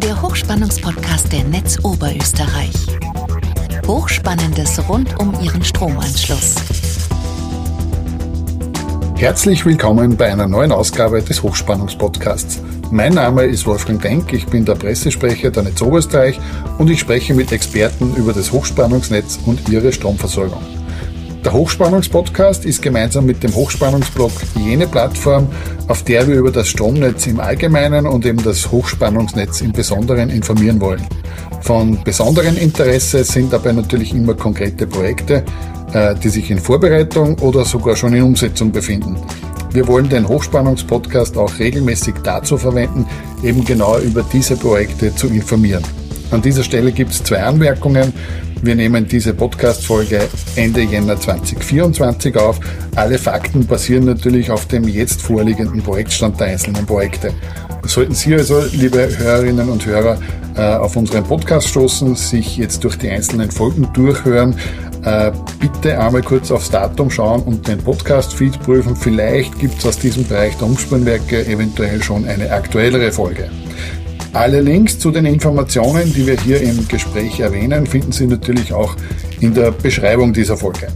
der Hochspannungspodcast der Netz Oberösterreich. Hochspannendes rund um Ihren Stromanschluss. Herzlich willkommen bei einer neuen Ausgabe des Hochspannungspodcasts. Mein Name ist Wolfgang Denk, ich bin der Pressesprecher der Netz Oberösterreich und ich spreche mit Experten über das Hochspannungsnetz und ihre Stromversorgung. Der Hochspannungspodcast ist gemeinsam mit dem Hochspannungsblog jene Plattform, auf der wir über das Stromnetz im Allgemeinen und eben das Hochspannungsnetz im Besonderen informieren wollen. Von besonderem Interesse sind dabei natürlich immer konkrete Projekte, äh, die sich in Vorbereitung oder sogar schon in Umsetzung befinden. Wir wollen den Hochspannungspodcast auch regelmäßig dazu verwenden, eben genau über diese Projekte zu informieren. An dieser Stelle gibt es zwei Anmerkungen. Wir nehmen diese Podcast-Folge Ende Jänner 2024 auf. Alle Fakten basieren natürlich auf dem jetzt vorliegenden Projektstand der einzelnen Projekte. Sollten Sie also, liebe Hörerinnen und Hörer, äh, auf unseren Podcast stoßen, sich jetzt durch die einzelnen Folgen durchhören, äh, bitte einmal kurz aufs Datum schauen und den Podcast-Feed prüfen. Vielleicht gibt es aus diesem Bereich der Umspannwerke eventuell schon eine aktuellere Folge. Alle Links zu den Informationen, die wir hier im Gespräch erwähnen, finden Sie natürlich auch in der Beschreibung dieser Folge.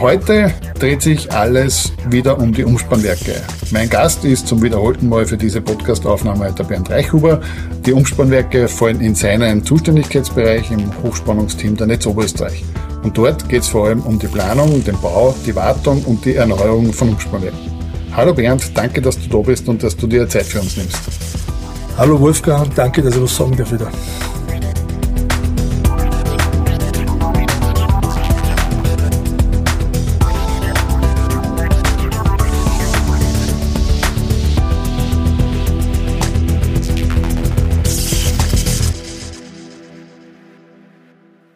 Heute dreht sich alles wieder um die Umspannwerke. Mein Gast ist zum wiederholten Mal für diese Podcastaufnahme der Bernd Reichhuber. Die Umspannwerke fallen in seinen Zuständigkeitsbereich im Hochspannungsteam der Netz Oberösterreich. Und dort geht es vor allem um die Planung, den Bau, die Wartung und die Erneuerung von Umspannwerken. Hallo Bernd, danke, dass du da bist und dass du dir Zeit für uns nimmst. Hallo Wolfgang, danke, dass ich was sagen darf wieder.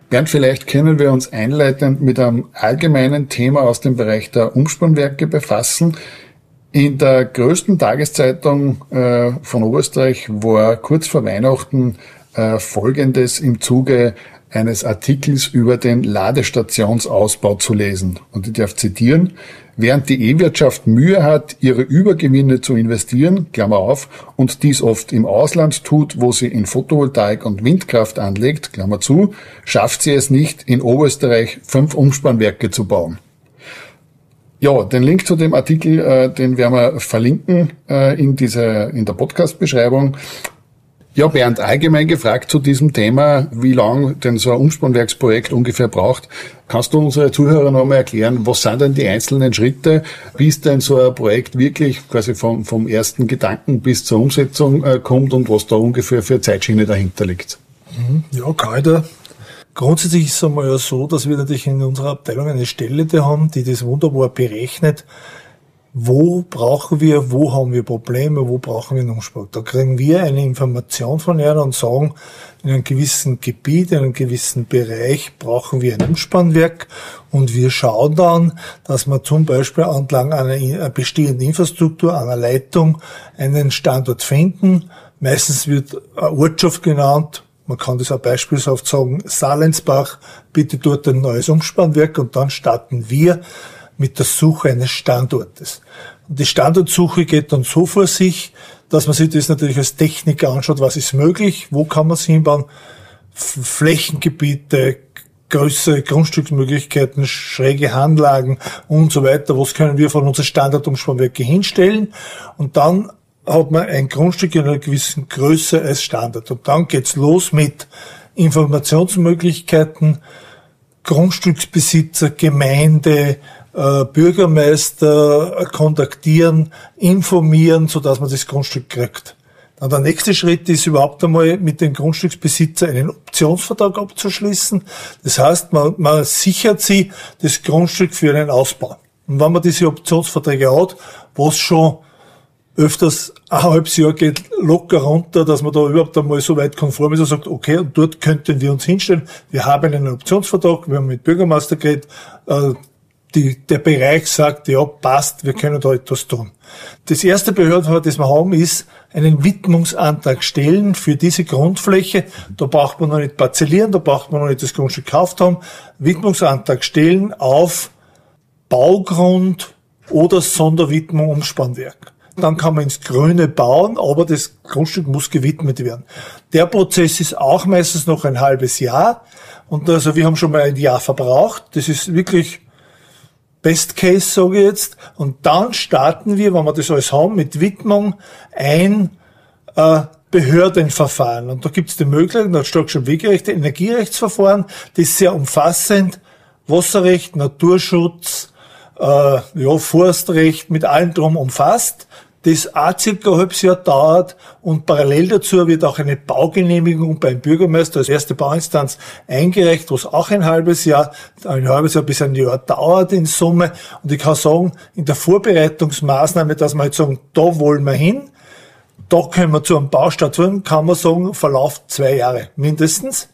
Bernd, vielleicht können wir uns einleitend mit einem allgemeinen Thema aus dem Bereich der Umspannwerke befassen. In der größten Tageszeitung äh, von Oberösterreich war kurz vor Weihnachten äh, Folgendes im Zuge eines Artikels über den Ladestationsausbau zu lesen. Und ich darf zitieren, während die E-Wirtschaft Mühe hat, ihre Übergewinne zu investieren, Klammer auf, und dies oft im Ausland tut, wo sie in Photovoltaik und Windkraft anlegt, Klammer zu, schafft sie es nicht, in Oberösterreich fünf Umspannwerke zu bauen. Ja, den Link zu dem Artikel, äh, den werden wir verlinken äh, in dieser in der Podcast-Beschreibung. Ja, Bernd, allgemein gefragt zu diesem Thema, wie lang denn so ein Umspannwerksprojekt ungefähr braucht. Kannst du unsere Zuhörer noch mal erklären, was sind denn die einzelnen Schritte, bis denn so ein Projekt wirklich quasi vom, vom ersten Gedanken bis zur Umsetzung äh, kommt und was da ungefähr für Zeitschiene dahinter liegt? Mhm. Ja, kann ich da Grundsätzlich ist es einmal so, dass wir natürlich in unserer Abteilung eine Stelle da haben, die das wunderbar berechnet. Wo brauchen wir, wo haben wir Probleme, wo brauchen wir einen Umspruch? Da kriegen wir eine Information von ihnen und sagen, in einem gewissen Gebiet, in einem gewissen Bereich brauchen wir ein Umspannwerk und wir schauen dann, dass wir zum Beispiel entlang einer bestehenden Infrastruktur, einer Leitung einen Standort finden. Meistens wird eine Ortschaft genannt, man kann das auch beispielshaft sagen, Salensbach, bitte dort ein neues Umspannwerk und dann starten wir mit der Suche eines Standortes. Und die Standortsuche geht dann so vor sich, dass man sich das natürlich als Techniker anschaut, was ist möglich, wo kann man es hinbauen, Flächengebiete, größere Grundstücksmöglichkeiten, schräge Hanlagen und so weiter. Was können wir von unseren Standardumspannwerke hinstellen? Und dann hat man ein Grundstück in einer gewissen Größe als Standard. Und dann geht's los mit Informationsmöglichkeiten, Grundstücksbesitzer, Gemeinde, äh, Bürgermeister kontaktieren, informieren, so dass man das Grundstück kriegt. Dann der nächste Schritt ist überhaupt einmal mit dem Grundstücksbesitzer einen Optionsvertrag abzuschließen. Das heißt, man, man sichert sie das Grundstück für einen Ausbau. Und wenn man diese Optionsverträge hat, was schon öfters ein halbes Jahr geht locker runter, dass man da überhaupt einmal so weit konform ist und sagt, okay, und dort könnten wir uns hinstellen. Wir haben einen Optionsvertrag, wir haben mit Bürgermeister geredet, äh, die, der Bereich sagt, ja, passt, wir können da etwas tun. Das erste Behördenverfahren, das wir haben, ist einen Widmungsantrag stellen für diese Grundfläche. Da braucht man noch nicht parzellieren, da braucht man noch nicht das Grundstück gekauft haben. Widmungsantrag stellen auf Baugrund oder Sonderwidmung Umspannwerk. Dann kann man ins Grüne bauen, aber das Grundstück muss gewidmet werden. Der Prozess ist auch meistens noch ein halbes Jahr und also wir haben schon mal ein Jahr verbraucht. Das ist wirklich Best Case, sage ich jetzt. Und dann starten wir, wenn wir das alles haben, mit Widmung ein äh, Behördenverfahren. Und da gibt es die Möglichkeit, da steht schon Wegerechte, Energierechtsverfahren, das sehr umfassend, Wasserrecht, Naturschutz, äh, ja, Forstrecht mit allem drum umfasst das auch circa ein halbes Jahr dauert und parallel dazu wird auch eine Baugenehmigung beim Bürgermeister als erste Bauinstanz eingereicht, was auch ein halbes Jahr, ein halbes Jahr bis ein Jahr dauert in Summe. Und ich kann sagen, in der Vorbereitungsmaßnahme, dass wir jetzt sagen, da wollen wir hin, da können wir zu einem Baustart tun, kann man sagen, verlauft zwei Jahre mindestens.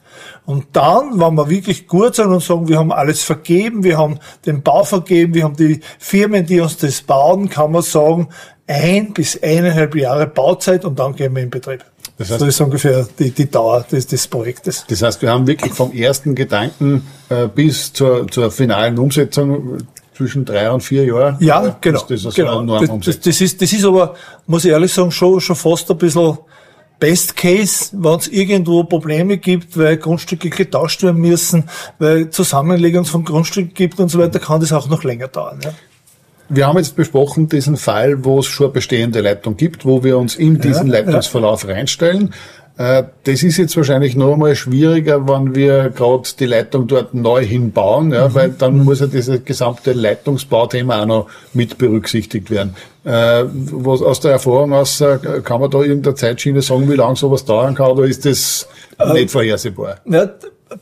Und dann, wenn wir wirklich gut sind und sagen, wir haben alles vergeben, wir haben den Bau vergeben, wir haben die Firmen, die uns das bauen, kann man sagen, ein bis eineinhalb Jahre Bauzeit und dann gehen wir in Betrieb. Das, heißt, das ist ungefähr die, die Dauer des, des Projektes. Das heißt, wir haben wirklich vom ersten Gedanken äh, bis zur, zur finalen Umsetzung zwischen drei und vier Jahren. Ja, genau. Das, das, genau. Das, das, das, ist, das ist aber, muss ich ehrlich sagen, schon, schon fast ein bisschen Best Case, wenn es irgendwo Probleme gibt, weil Grundstücke getauscht werden müssen, weil Zusammenlegung von Grundstücken gibt und so weiter, kann das auch noch länger dauern. Ja. Wir haben jetzt besprochen diesen Fall, wo es schon bestehende Leitung gibt, wo wir uns in diesen ja, Leitungsverlauf ja. reinstellen. Äh, das ist jetzt wahrscheinlich noch einmal schwieriger, wenn wir gerade die Leitung dort neu hinbauen, ja, mhm. weil dann muss ja dieses gesamte Leitungsbauthema auch noch mit berücksichtigt werden. Äh, was aus der Erfahrung aus, äh, kann man da irgendeine Zeitschiene sagen, wie lange sowas dauern kann, oder ist das äh, nicht vorhersehbar? Ja,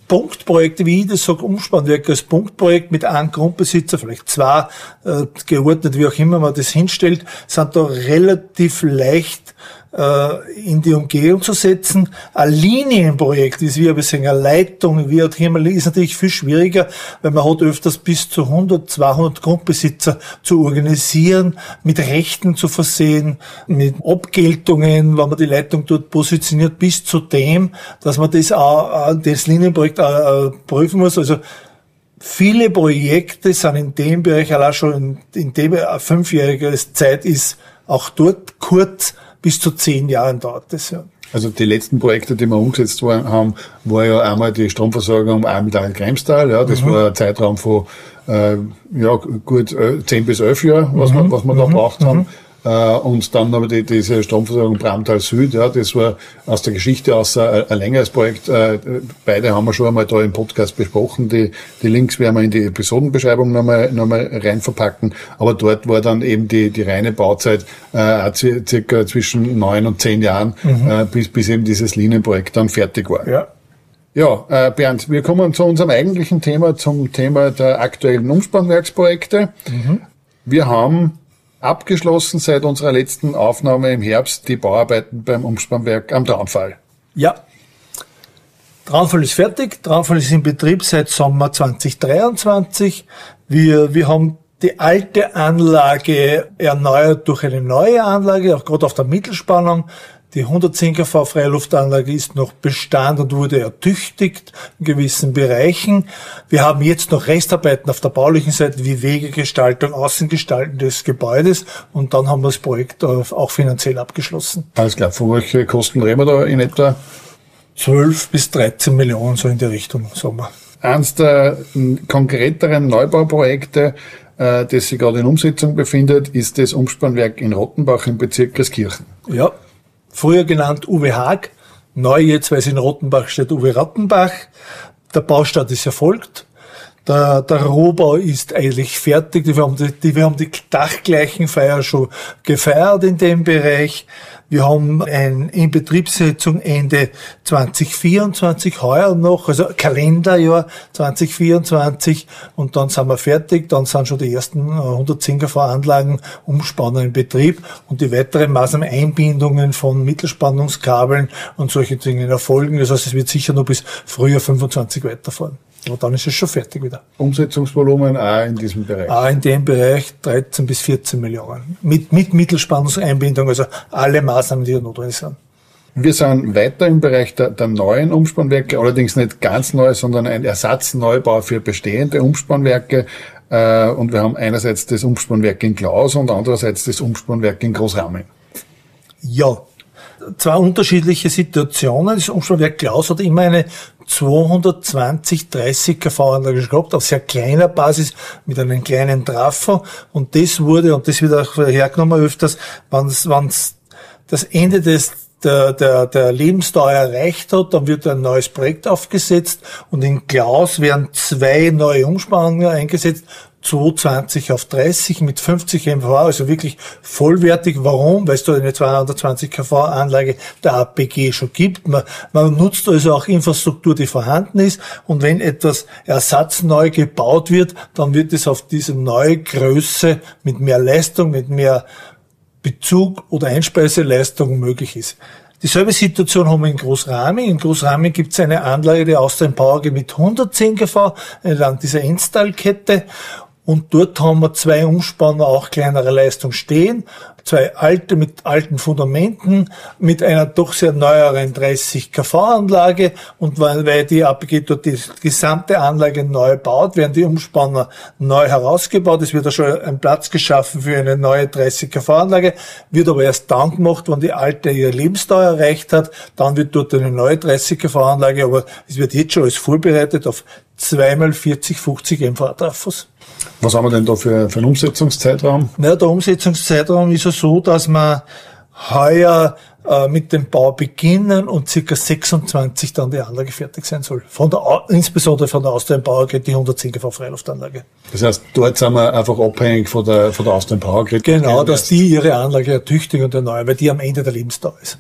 Punktprojekte, wie ich das sage, Umspannwerk als Punktprojekt mit einem Grundbesitzer, vielleicht zwei, äh, geordnet, wie auch immer man das hinstellt, sind da relativ leicht in die Umgehung zu setzen. Ein Linienprojekt ist wie ein bisschen eine Leitung, wie ein Thema ist natürlich viel schwieriger, weil man hat öfters bis zu 100, 200 Grundbesitzer zu organisieren, mit Rechten zu versehen, mit Abgeltungen, wenn man die Leitung dort positioniert, bis zu dem, dass man das auch, das Linienprojekt auch prüfen muss. Also viele Projekte sind in dem Bereich allein schon in, in dem fünfjährige Zeit ist auch dort kurz bis zu zehn Jahren dauert das ja. Also die letzten Projekte, die wir umgesetzt haben, war ja einmal die Stromversorgung Almtal-Greimstal. Ja, das mhm. war ein Zeitraum von äh, ja, gut äh, 10 bis 11 Jahren, was, mhm. wir, was wir da mhm. braucht haben. Äh, und dann aber die, diese Stromversorgung Bramtal Süd, ja, das war aus der Geschichte aus ein, ein längeres Projekt. Äh, beide haben wir schon einmal da im Podcast besprochen. Die, die Links werden wir in die Episodenbeschreibung nochmal, nochmal rein verpacken. Aber dort war dann eben die, die reine Bauzeit äh, circa zwischen neun und zehn Jahren, mhm. äh, bis, bis eben dieses Linienprojekt dann fertig war. Ja. Ja, äh, Bernd, wir kommen zu unserem eigentlichen Thema, zum Thema der aktuellen Umspannwerksprojekte. Mhm. Wir haben abgeschlossen seit unserer letzten Aufnahme im Herbst die Bauarbeiten beim Umspannwerk am Traunfall. Ja. Traunfall ist fertig. Traunfall ist in Betrieb seit Sommer 2023. Wir, wir haben die alte Anlage erneuert durch eine neue Anlage, auch gerade auf der Mittelspannung. Die 110 kV Freiluftanlage ist noch Bestand und wurde ertüchtigt in gewissen Bereichen. Wir haben jetzt noch Restarbeiten auf der baulichen Seite wie Wegegestaltung, Außengestalten des Gebäudes und dann haben wir das Projekt auch finanziell abgeschlossen. Alles klar. Von welchen Kosten reden wir da in etwa? 12 bis 13 Millionen, so in die Richtung, sagen wir. Eines der konkreteren Neubauprojekte, äh, das sich gerade in Umsetzung befindet, ist das Umspannwerk in Rottenbach im Bezirk Christkirchen. Ja, früher genannt Uwe Haag, neu jetzt, weil es in Rottenbach steht, Uwe Rattenbach. Der Baustart ist erfolgt. Der, der Rohbau ist eigentlich fertig. Wir haben die, wir haben die Dachgleichenfeier schon gefeiert in dem Bereich. Wir haben eine Inbetriebssetzung Ende 2024, heuer noch, also Kalenderjahr 2024 und dann sind wir fertig, dann sind schon die ersten 110 kV Anlagen umspannen in Betrieb und die weiteren Maßnahmen, Einbindungen von Mittelspannungskabeln und solche Dinge erfolgen. Das heißt, es wird sicher noch bis Frühjahr 25 weiterfahren. Und dann ist es schon fertig wieder. Umsetzungsvolumen auch in diesem Bereich? Auch in dem Bereich 13 bis 14 Millionen. Mit, mit Mittelspannungseinbindung, also alle Maßnahmen, die da notwendig sind. Wir sind weiter im Bereich der, der, neuen Umspannwerke, allerdings nicht ganz neu, sondern ein Ersatzneubau für bestehende Umspannwerke. Äh, und wir haben einerseits das Umspannwerk in Klaus und andererseits das Umspannwerk in Großraming. Ja, zwei unterschiedliche Situationen. Das Umspannwerk Klaus hat immer eine 220 30 kV-Anlage gehabt, auf sehr kleiner Basis mit einem kleinen Trafo. Und das wurde, und das wird auch hergenommen öfters, wenn es das Ende des der, der, der Lebensdauer erreicht hat, dann wird ein neues Projekt aufgesetzt und in Klaus werden zwei neue Umspannungen eingesetzt, 220 auf 30 mit 50 MV, also wirklich vollwertig. Warum? Weil es da eine 220 kV Anlage der APG schon gibt. Man, man nutzt also auch Infrastruktur, die vorhanden ist. Und wenn etwas ersatzneu gebaut wird, dann wird es auf diese neue Größe mit mehr Leistung, mit mehr Bezug oder Einspeiseleistung möglich ist. Dieselbe Situation haben wir in Großraming. In Großraming gibt es eine Anlage, die aus dem Power mit 110 kV entlang dieser Installkette und dort haben wir zwei Umspanner auch kleinerer Leistung stehen. Zwei alte mit alten Fundamenten, mit einer doch sehr neueren 30 kV-Anlage. Und weil, die APG dort die gesamte Anlage neu baut, werden die Umspanner neu herausgebaut. Es wird da schon ein Platz geschaffen für eine neue 30 kV-Anlage, wird aber erst dann gemacht, wenn die alte ihre Lebensdauer erreicht hat. Dann wird dort eine neue 30 kV-Anlage, aber es wird jetzt schon alles vorbereitet auf zweimal 40, 50 MV-Trafos. Was haben wir denn da für, für einen Umsetzungszeitraum? Ja, der Umsetzungszeitraum ist ja so, dass man heuer äh, mit dem Bau beginnen und circa 26 dann die Anlage fertig sein soll. Von der, insbesondere von der Austrian Power Grid, die 110 kV Freiluftanlage. Das heißt, dort sind wir einfach abhängig von der, von der Austrian Power Grid. Genau, dass die ihre Anlage ertüchtigen und erneuern, weil die am Ende der Lebensdauer ist.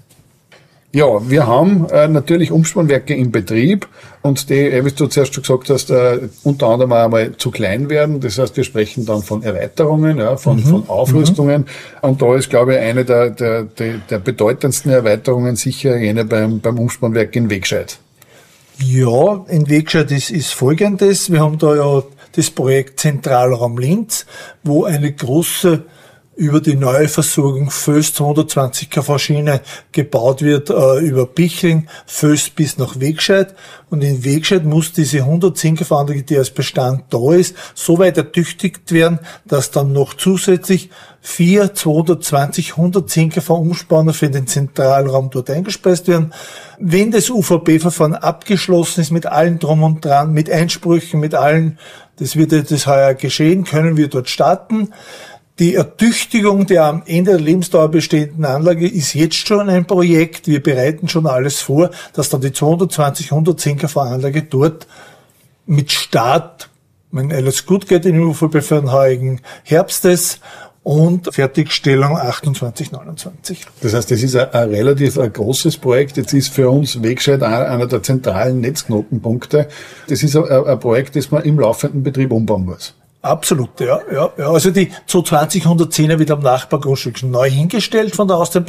Ja, wir haben äh, natürlich Umspannwerke im Betrieb und die, äh, wie du zuerst schon gesagt hast, äh, unter anderem auch einmal zu klein werden. Das heißt, wir sprechen dann von Erweiterungen, ja, von, mhm. von Aufrüstungen. Mhm. Und da ist, glaube ich, eine der, der, der, der bedeutendsten Erweiterungen sicher jene beim, beim Umspannwerk in Wegscheid. Ja, in Wegscheid ist, ist folgendes. Wir haben da ja das Projekt Zentralraum Linz, wo eine große über die neue Versorgung Föst 220 kV Schiene gebaut wird äh, über Bichling, Föst bis nach Wegscheid. Und in Wegscheid muss diese 110 kV Anlage, die als Bestand da ist, so weit ertüchtigt werden, dass dann noch zusätzlich vier 220 110 kV Umspanner für den Zentralraum dort eingespeist werden. Wenn das UVB-Verfahren abgeschlossen ist mit allen drum und dran, mit Einsprüchen, mit allen, das wird jetzt heuer geschehen, können wir dort starten. Die Ertüchtigung der am Ende der Lebensdauer bestehenden Anlage ist jetzt schon ein Projekt. Wir bereiten schon alles vor, dass dann die 220, 110 kV Anlage dort mit Start, wenn alles gut geht, in den heurigen Herbstes und Fertigstellung 28, 29. Das heißt, das ist ein, ein relativ ein großes Projekt. Jetzt ist für uns Wegscheid einer der zentralen Netzknotenpunkte. Das ist ein, ein Projekt, das man im laufenden Betrieb umbauen muss. Absolut, ja, ja, ja. Also die 220 110er wird am Nachbargrundstück neu hingestellt von der Austrian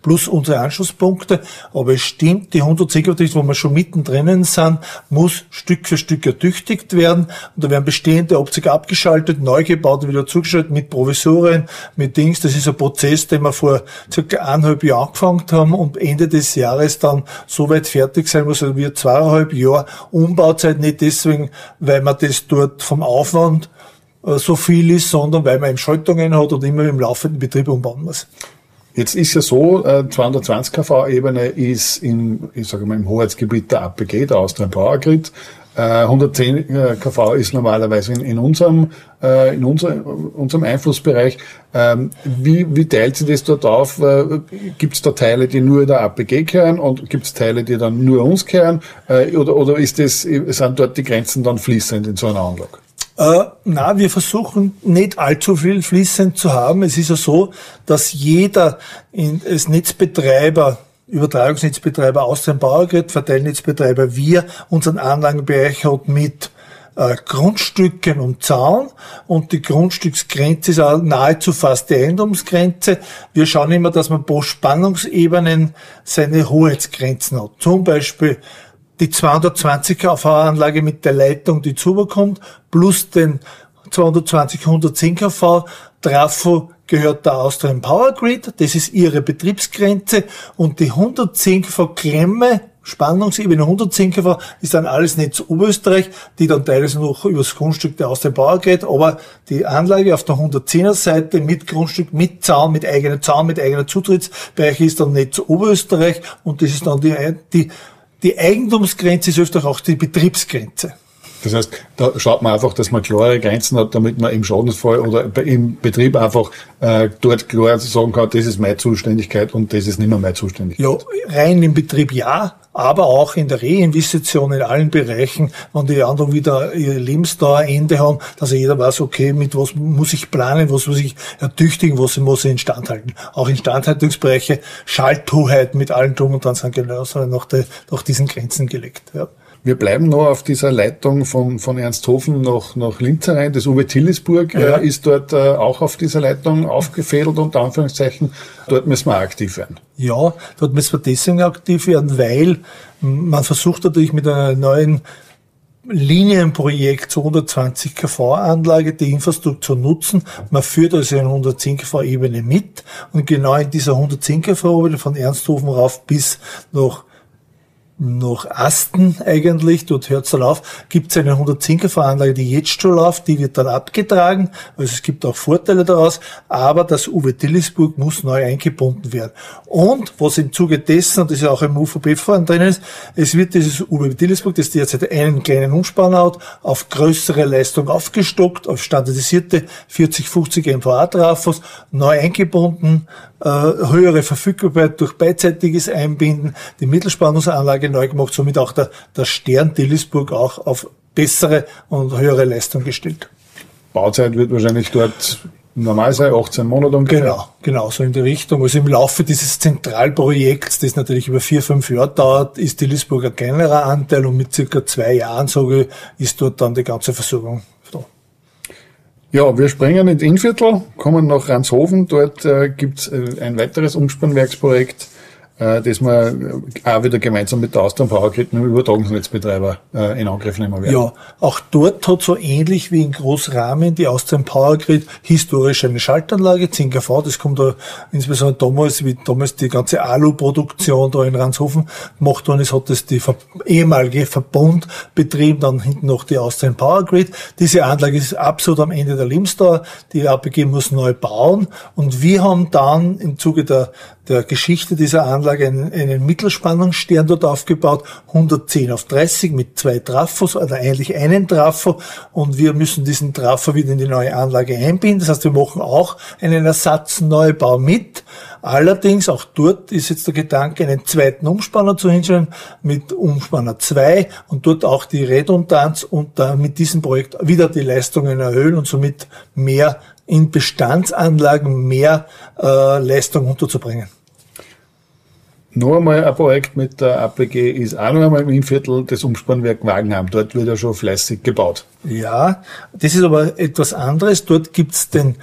plus unsere Anschlusspunkte. Aber es stimmt, die 110 wo wir schon mittendrin sind, muss Stück für Stück ertüchtigt werden. Und da werden bestehende Optik abgeschaltet, neu gebaut, wieder zugeschaltet mit Provisorien, mit Dings. Das ist ein Prozess, den wir vor circa eineinhalb Jahren angefangen haben und Ende des Jahres dann so weit fertig sein muss. Also wir zweieinhalb Jahre Umbauzeit, nicht deswegen, weil man das dort vom Aufwand so viel ist, sondern weil man eben Schaltungen hat und immer im laufenden Betrieb umbauen muss. Jetzt ist ja so, 220 äh, kV-Ebene ist im, ich sage mal, im Hoheitsgebiet der APG, der Austrian Power Grid. 110 äh, kV ist normalerweise in, in unserem, in unser, unserem Einflussbereich. Ähm, wie, wie teilt sich das dort auf? Gibt es da Teile, die nur der APG kehren und gibt es Teile, die dann nur uns kehren? Oder, oder ist das, sind dort die Grenzen dann fließend in so einer Anlage? Äh, na, wir versuchen nicht allzu viel fließend zu haben. Es ist ja so, dass jeder in, als Netzbetreiber Übertragungsnetzbetreiber aus dem Bauergrid, Verteilnetzbetreiber, wir unseren Anlagenbereich hat mit äh, Grundstücken und Zaun und die Grundstücksgrenze ist auch nahezu fast die Eigentumsgrenze. Wir schauen immer, dass man pro Spannungsebenen seine Hoheitsgrenzen hat. Zum Beispiel die 220 kV-Anlage mit der Leitung, die zubekommt, plus den 220 110 kV Trafo gehört der Austrian Power Grid, das ist ihre Betriebsgrenze. Und die 110 kV Klemme Spannungsebene 110 kV ist dann alles Netz Oberösterreich, die dann teilweise noch übers Grundstück der aus dem Bauer geht, aber die Anlage auf der 110er Seite mit Grundstück, mit Zaun, mit eigener Zaun, mit eigener Zutrittsbereich ist dann Netz Oberösterreich. Und das ist dann die, die, die Eigentumsgrenze ist öfter auch die Betriebsgrenze. Das heißt, da schaut man einfach, dass man klare Grenzen hat, damit man im Schadensfall oder im Betrieb einfach äh, dort klar sagen kann, das ist meine Zuständigkeit und das ist nicht mehr meine Zuständigkeit. Ja, rein im Betrieb ja, aber auch in der Reinvestition in allen Bereichen, wenn die anderen wieder ihr Lebensdauerende haben, dass jeder weiß, okay, mit was muss ich planen, was muss ich ertüchtigen, was muss ich instand halten. Auch Instandhaltungsbereiche, Schalthoheit mit allen Drum und Dran sind genauso nach, de, nach diesen Grenzen gelegt. Ja. Wir bleiben noch auf dieser Leitung von, von Ernsthofen nach, nach Linz rein. Das Uwe Tillisburg ja. äh, ist dort äh, auch auf dieser Leitung aufgefädelt, unter Anführungszeichen. Dort müssen wir aktiv werden. Ja, dort müssen wir deswegen aktiv werden, weil man versucht natürlich mit einer neuen Linienprojekt zur 120 kV Anlage die Infrastruktur nutzen. Man führt also eine 110 kV Ebene mit und genau in dieser 110 kV Ebene von Ernsthofen rauf bis nach nach Asten eigentlich, dort hört es dann auf, gibt es eine 110er Anlage, die jetzt schon läuft, die wird dann abgetragen, also es gibt auch Vorteile daraus, aber das Uwe Dillisburg muss neu eingebunden werden. Und was im Zuge dessen, und das ist ja auch im UVB-Fahren drin ist, es wird dieses Uwe Dillisburg, das derzeit einen kleinen Umspanner hat, auf größere Leistung aufgestockt, auf standardisierte 40-50 MVA-Trafos, neu eingebunden, höhere Verfügbarkeit durch beidseitiges Einbinden, die Mittelspannungsanlage neu gemacht, somit auch der, der Stern Dillisburg auch auf bessere und höhere Leistung gestellt. Bauzeit wird wahrscheinlich dort normal sein, 18 Monate ungefähr. Genau, genau, so in die Richtung. Also im Laufe dieses Zentralprojekts, das natürlich über vier, fünf Jahre dauert, ist Dillisburg ein kleinerer Anteil und mit circa zwei Jahren, sage ich, ist dort dann die ganze Versorgung ja, wir springen ins Innviertel, kommen nach Ranshofen. Dort äh, gibt's äh, ein weiteres Umspannwerksprojekt äh, das wir auch wieder gemeinsam mit der Power Grid, dem Übertragungsnetzbetreiber, äh, in Angriff nehmen werden. Ja, auch dort hat so ähnlich wie in Großrahmen die Austrian Power Grid historisch eine Schaltanlage, 10 kV, das kommt da insbesondere damals, wie damals die ganze Alu-Produktion da in Ranshofen gemacht worden ist, hat das die ehemalige Verbund betrieben, dann hinten noch die Austrian Power Grid. Diese Anlage ist absolut am Ende der Lebensdauer, die APG muss neu bauen und wir haben dann im Zuge der der Geschichte dieser Anlage einen, einen Mittelspannungsstern dort aufgebaut, 110 auf 30 mit zwei Trafos oder eigentlich einen Trafo und wir müssen diesen Trafo wieder in die neue Anlage einbinden. Das heißt, wir machen auch einen Ersatzneubau mit. Allerdings, auch dort ist jetzt der Gedanke, einen zweiten Umspanner zu hinstellen mit Umspanner 2 und dort auch die Redundanz und da mit diesem Projekt wieder die Leistungen erhöhen und somit mehr in Bestandsanlagen mehr äh, Leistung unterzubringen. Noch einmal ein Projekt mit der APG ist auch noch einmal im Innviertel das Umspannwerk Wagenheim. Dort wird ja schon fleißig gebaut. Ja, das ist aber etwas anderes. Dort gibt's den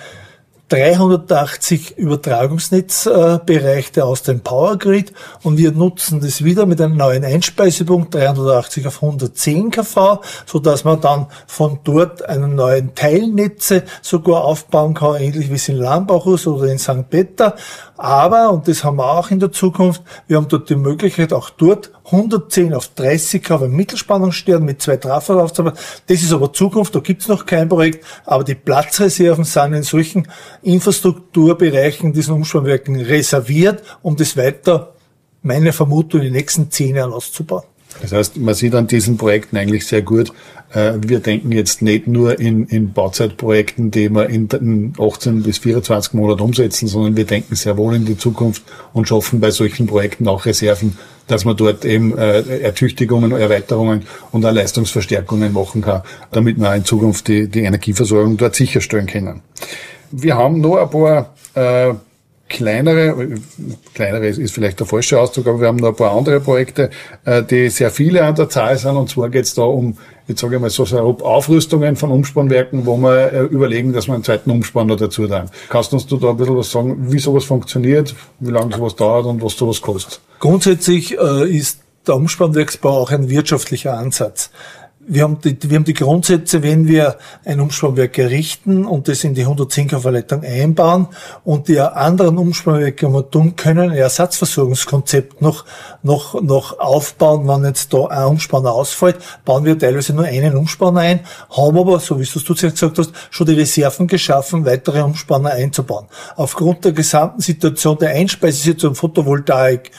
380 Übertragungsnetzbereich der aus dem Power Grid und wir nutzen das wieder mit einem neuen Einspeisepunkt 380 auf 110 kV, so dass man dann von dort einen neuen Teilnetze sogar aufbauen kann, ähnlich wie es in Lambachus oder in St. Peter. Aber, und das haben wir auch in der Zukunft, wir haben dort die Möglichkeit, auch dort 110 auf 30 kV Mittelspannungsstern mit zwei Trafos aufzubauen. Das ist aber Zukunft, da gibt's noch kein Projekt, aber die Platzreserven sind in solchen Infrastrukturbereichen, diesen Umspannwerken reserviert, um das weiter, meine Vermutung, in den nächsten zehn Jahren auszubauen. Das heißt, man sieht an diesen Projekten eigentlich sehr gut, äh, wir denken jetzt nicht nur in, in Bauzeitprojekten, die wir in 18 bis 24 Monaten umsetzen, sondern wir denken sehr wohl in die Zukunft und schaffen bei solchen Projekten auch Reserven, dass man dort eben äh, Ertüchtigungen, Erweiterungen und auch Leistungsverstärkungen machen kann, damit wir in Zukunft die, die Energieversorgung dort sicherstellen können. Wir haben noch ein paar äh, kleinere, kleinere ist vielleicht der falsche Ausdruck, aber wir haben noch ein paar andere Projekte, äh, die sehr viele an der Zahl sind. Und zwar geht es da um, jetzt sage ich mal so salopp, Aufrüstungen von Umspannwerken, wo wir äh, überlegen, dass wir einen zweiten Umspanner dazu tun. Kannst du uns da ein bisschen was sagen, wie sowas funktioniert, wie lange sowas dauert und was sowas kostet? Grundsätzlich äh, ist der Umspannwerksbau auch ein wirtschaftlicher Ansatz wir haben, die, wir haben die Grundsätze, wenn wir ein Umspannwerk errichten und das in die 110 Verleitung einbauen und die anderen Umspannwerke wir tun können, ein Ersatzversorgungskonzept noch, noch, noch aufbauen, wenn jetzt da ein Umspanner ausfällt, bauen wir teilweise nur einen Umspanner ein, haben aber, so wie du es gesagt hast, schon die Reserven geschaffen, weitere Umspanner einzubauen. Aufgrund der gesamten Situation der Einspeisesituation Photovoltaik,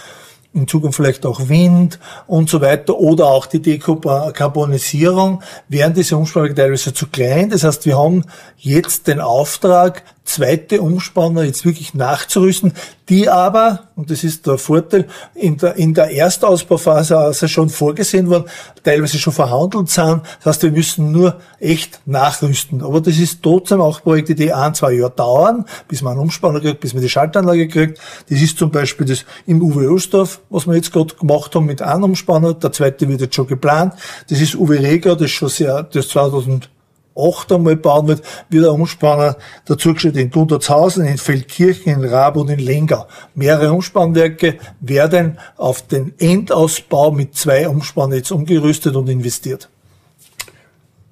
in Zukunft vielleicht auch Wind und so weiter oder auch die Dekarbonisierung, wären diese teilweise zu klein. Das heißt, wir haben jetzt den Auftrag, zweite Umspanner jetzt wirklich nachzurüsten, die aber, und das ist der Vorteil, in der, in der Erstausbauphase also schon vorgesehen worden, teilweise schon verhandelt sind. Das heißt, wir müssen nur echt nachrüsten. Aber das ist trotzdem auch Projekte, die ein, zwei Jahre dauern, bis man einen Umspanner kriegt, bis man die Schaltanlage kriegt. Das ist zum Beispiel das im Uwe Osterf, was wir jetzt gerade gemacht haben mit einem Umspanner. Der zweite wird jetzt schon geplant. Das ist Uwe Reger, das ist schon sehr, das 2000 acht einmal bauen wird, wird ein Umspanner dazugestellt in Gundertshausen, in Feldkirchen, in Raab und in Lengau. Mehrere Umspannwerke werden auf den Endausbau mit zwei Umspannern jetzt umgerüstet und investiert.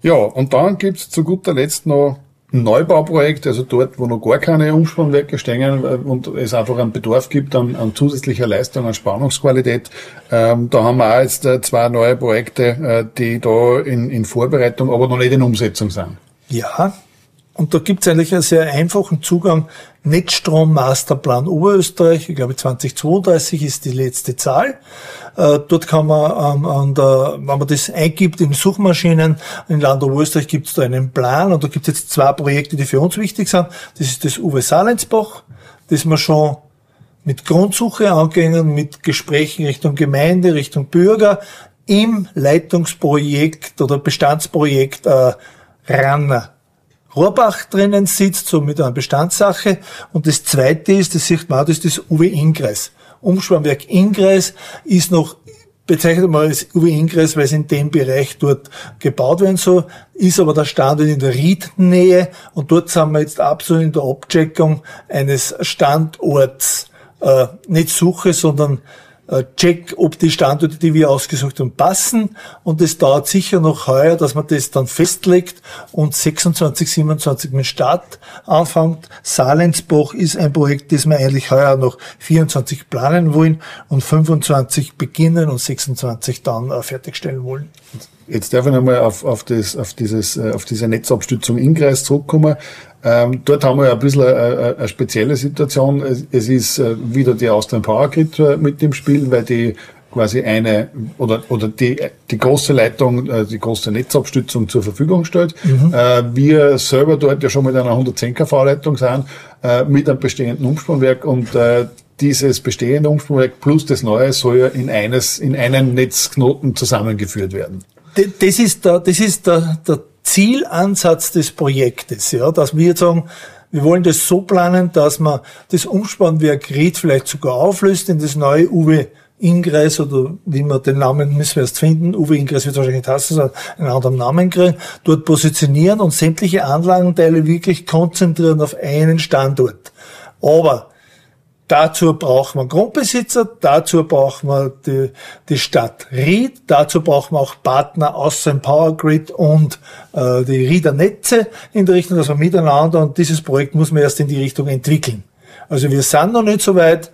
Ja, und dann gibt's zu guter Letzt noch Neubauprojekt, also dort, wo noch gar keine Umspannwerke stehen äh, und es einfach einen Bedarf gibt an, an zusätzlicher Leistung, an Spannungsqualität. Ähm, da haben wir auch jetzt äh, zwei neue Projekte, äh, die da in, in Vorbereitung, aber noch nicht in Umsetzung sind. Ja, und da gibt es eigentlich einen sehr einfachen Zugang. Netzstrom Masterplan Oberösterreich, ich glaube 2032 ist die letzte Zahl. Äh, dort kann man, an der, wenn man das eingibt in Suchmaschinen, in Land Oberösterreich gibt es da einen Plan und da gibt es jetzt zwei Projekte, die für uns wichtig sind. Das ist das Uwe Salensbach, das wir schon mit Grundsuche angehen, mit Gesprächen Richtung Gemeinde, Richtung Bürger im Leitungsprojekt oder Bestandsprojekt äh, ran Rohrbach drinnen sitzt, so mit einer Bestandssache. Und das zweite ist, das sieht man auch, das ist das Uwe Ingres. Umschwammwerk Ingres ist noch bezeichnet man als Uwe Ingres, weil es in dem Bereich dort gebaut werden soll, ist aber der Standort in der Riednähe und dort sind wir jetzt absolut in der Abcheckung eines Standorts, äh, nicht Suche, sondern check, ob die Standorte, die wir ausgesucht haben, passen. Und es dauert sicher noch heuer, dass man das dann festlegt und 26, 27 mit Start anfängt. Salensbach ist ein Projekt, das wir eigentlich heuer noch 24 planen wollen und 25 beginnen und 26 dann äh, fertigstellen wollen. Jetzt darf ich nochmal auf, auf, das, auf, dieses, äh, auf diese Netzabstützung Inkreis zurückkommen. Ähm, dort haben wir ein bisschen eine, eine spezielle Situation. Es, es ist äh, wieder die Austrian Power Grid äh, mit dem Spiel, weil die quasi eine oder oder die die große Leitung, die große Netzabstützung zur Verfügung stellt. Mhm. wir selber dort ja schon mit einer 110 kV Leitung sind, mit einem bestehenden Umspannwerk und dieses bestehende Umspannwerk plus das neue soll ja in eines in einen Netzknoten zusammengeführt werden das ist der, das ist der, der Zielansatz des Projektes, ja, dass wir jetzt sagen, wir wollen das so planen, dass man das Umspannwerk Ried vielleicht sogar auflöst in das neue Uwe Ingress oder wie man den Namen müssen wir erst finden. Uwe Ingress wird wahrscheinlich nicht heißen, sondern einen anderen Namen kriegen. Dort positionieren und sämtliche Anlagenteile wirklich konzentrieren auf einen Standort. Aber Dazu braucht man Grundbesitzer, dazu braucht man die, die Stadt Ried, dazu braucht man auch Partner aus dem Power Grid und äh, die Rieder Netze in der Richtung, dass wir miteinander und dieses Projekt muss man erst in die Richtung entwickeln. Also wir sind noch nicht so weit.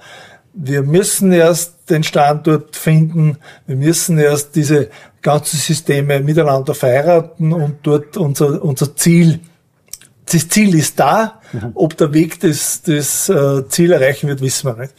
Wir müssen erst den Standort finden. Wir müssen erst diese ganzen Systeme miteinander verheiraten und dort unser, unser Ziel das Ziel ist da. Mhm. Ob der Weg das, das äh, Ziel erreichen wird, wissen wir nicht.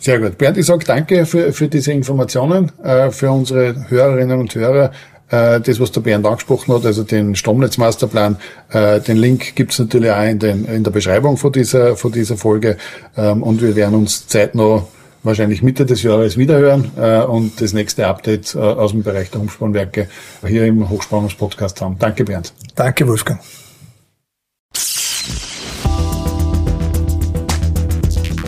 Sehr gut. Bernd, ich sage danke für, für diese Informationen, äh, für unsere Hörerinnen und Hörer. Äh, das, was der Bernd angesprochen hat, also den Stromnetzmasterplan, äh, den Link gibt's natürlich auch in, den, in der Beschreibung von dieser, von dieser Folge. Ähm, und wir werden uns zeitnah wahrscheinlich Mitte des Jahres wiederhören äh, und das nächste Update äh, aus dem Bereich der Umspannwerke hier im Hochspannungspodcast haben. Danke, Bernd. Danke, Wolfgang.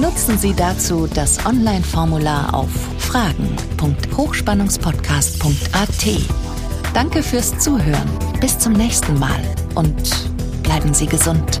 Nutzen Sie dazu das Online-Formular auf fragen.hochspannungspodcast.at. Danke fürs Zuhören. Bis zum nächsten Mal und bleiben Sie gesund.